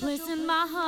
place in my heart.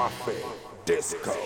Buffet Disco.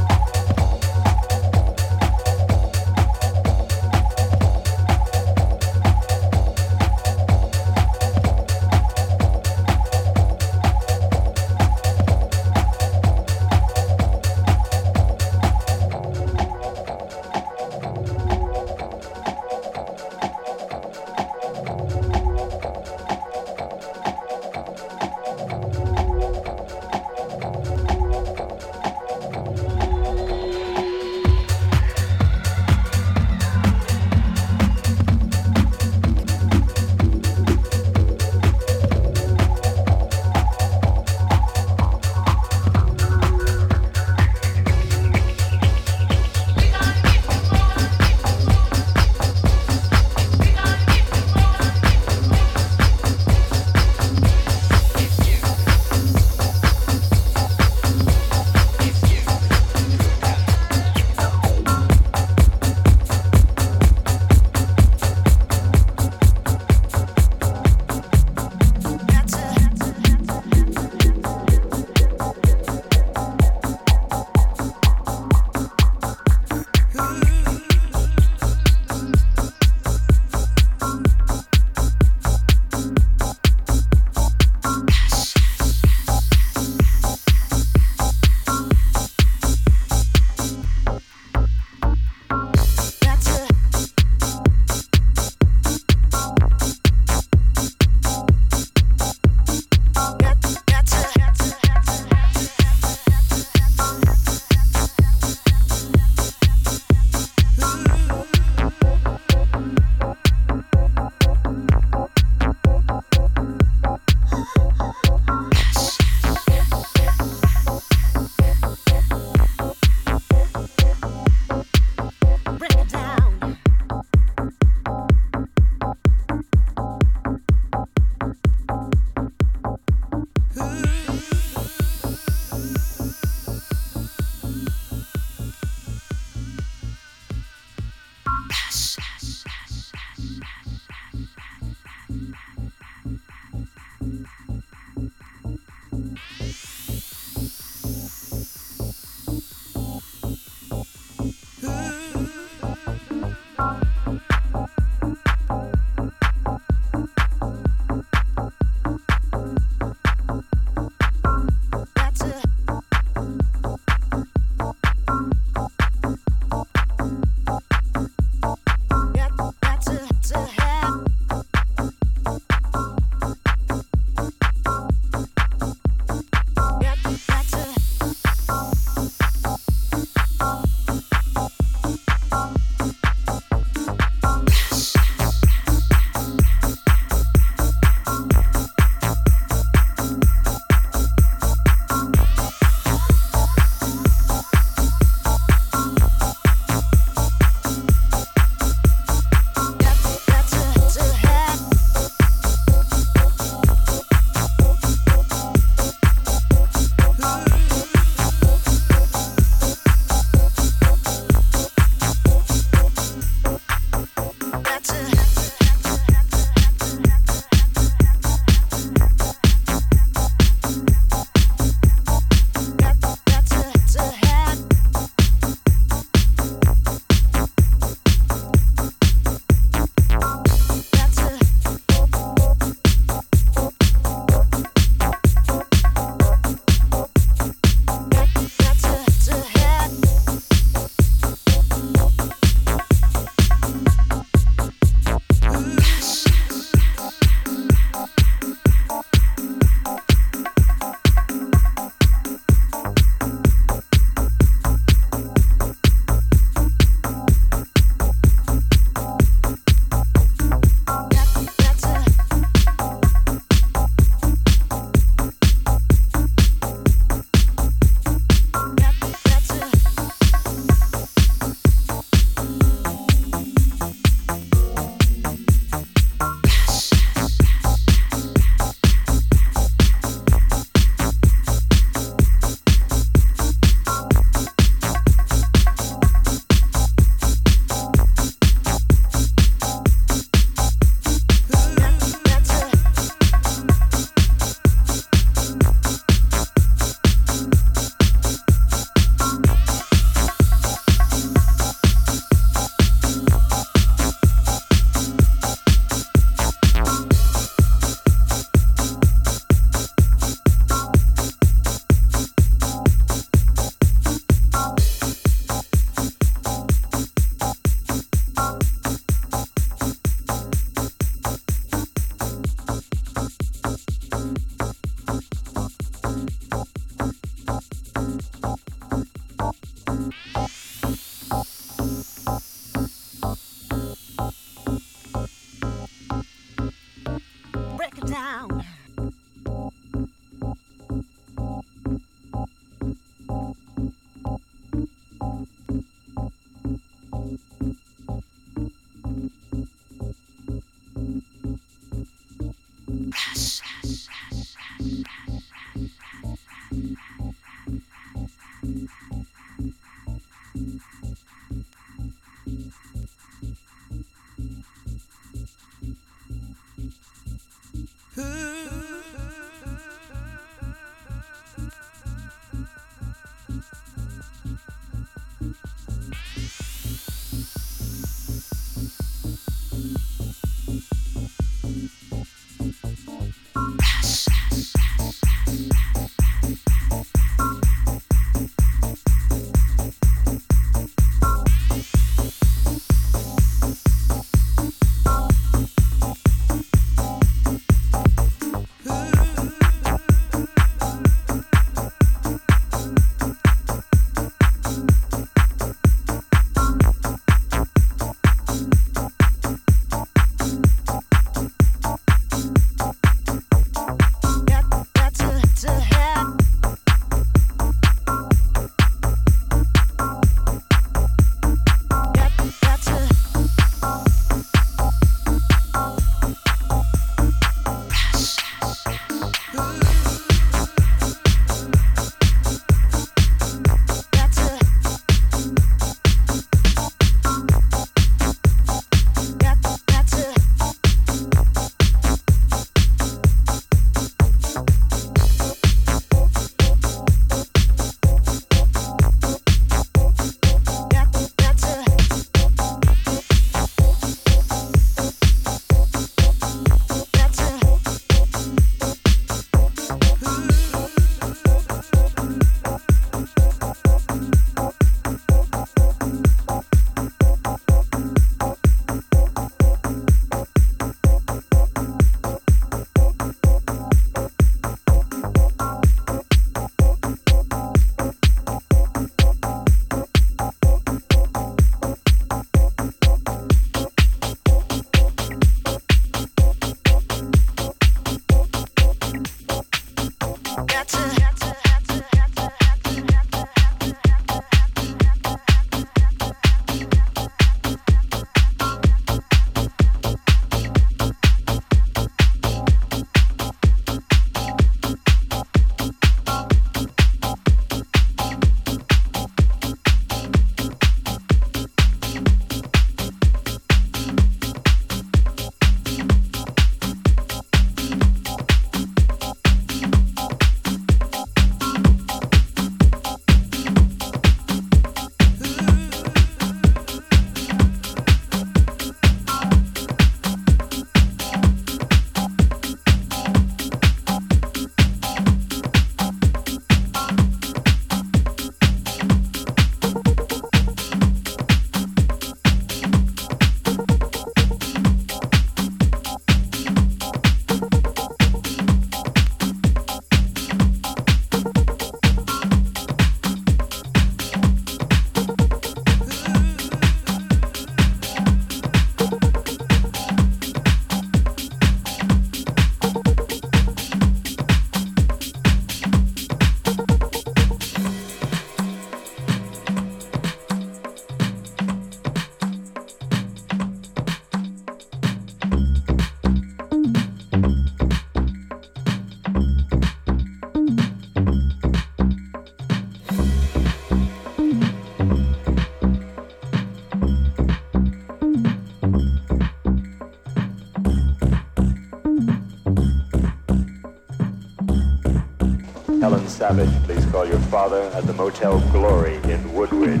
Your father at the Motel Glory in Woodridge.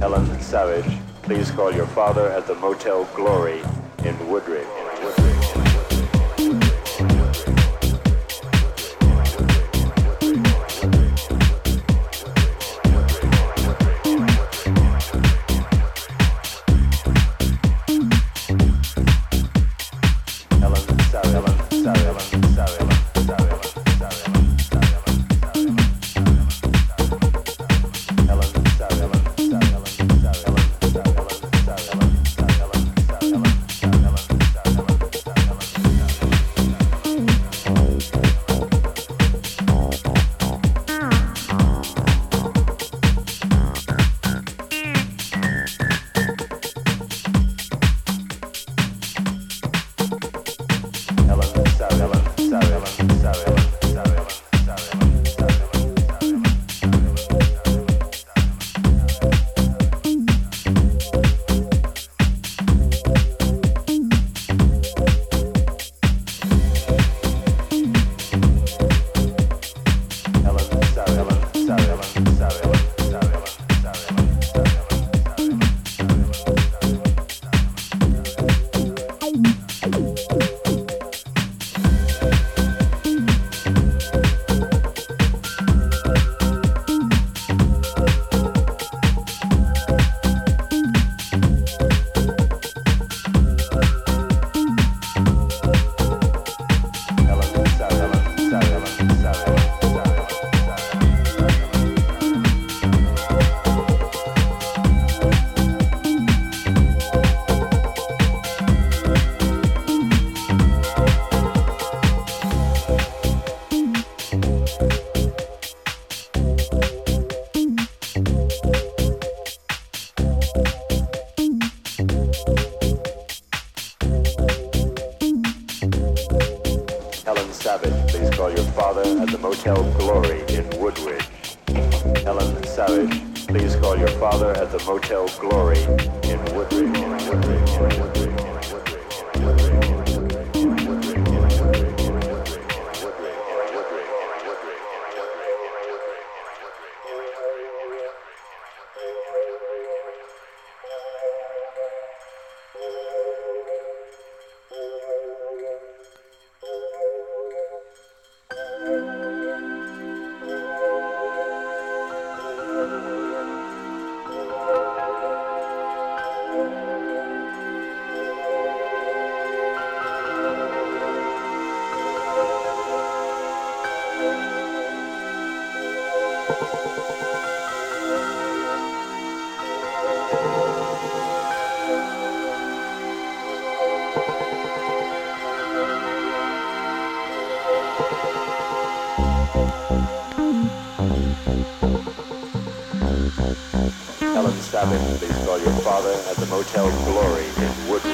Helen Savage, please call your father at the Motel Glory Motel Glory in Woodridge. Helen Savage, please call your father at the Motel the Motel Glory in Woodridge.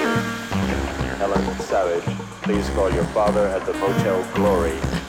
Helen Savage, please call your father at the Motel Glory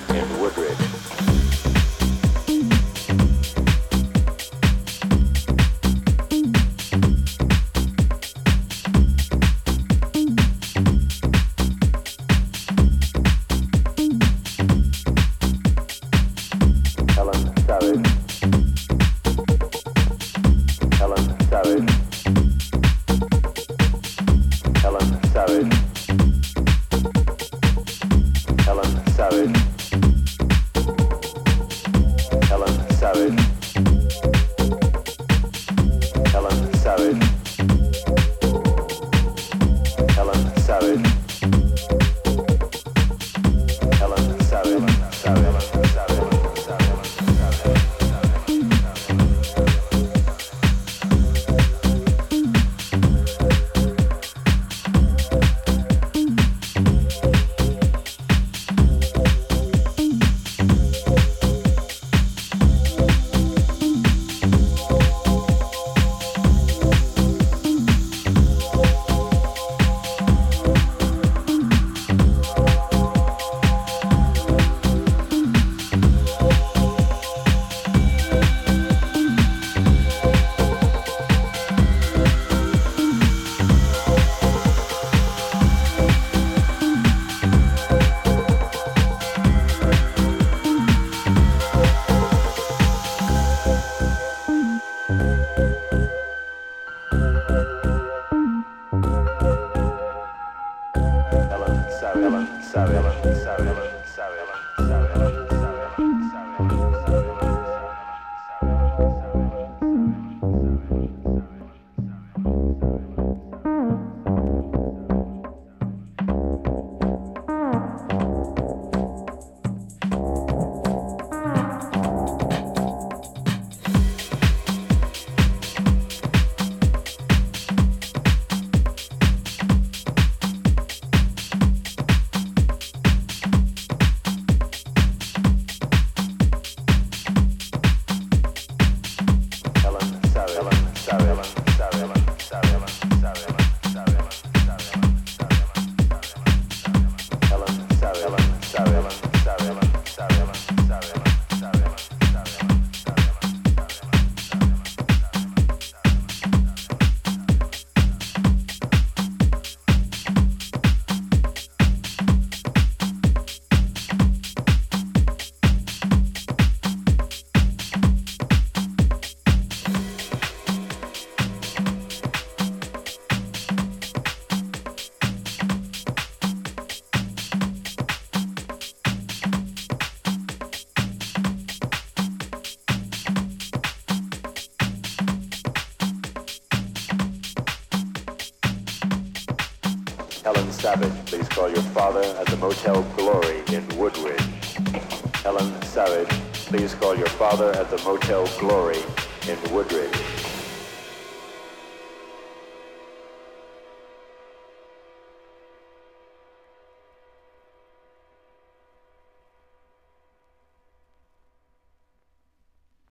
Savage, please call your father at the Motel Glory in Woodridge. Helen Savage, please call your father at the Motel Glory in Woodridge.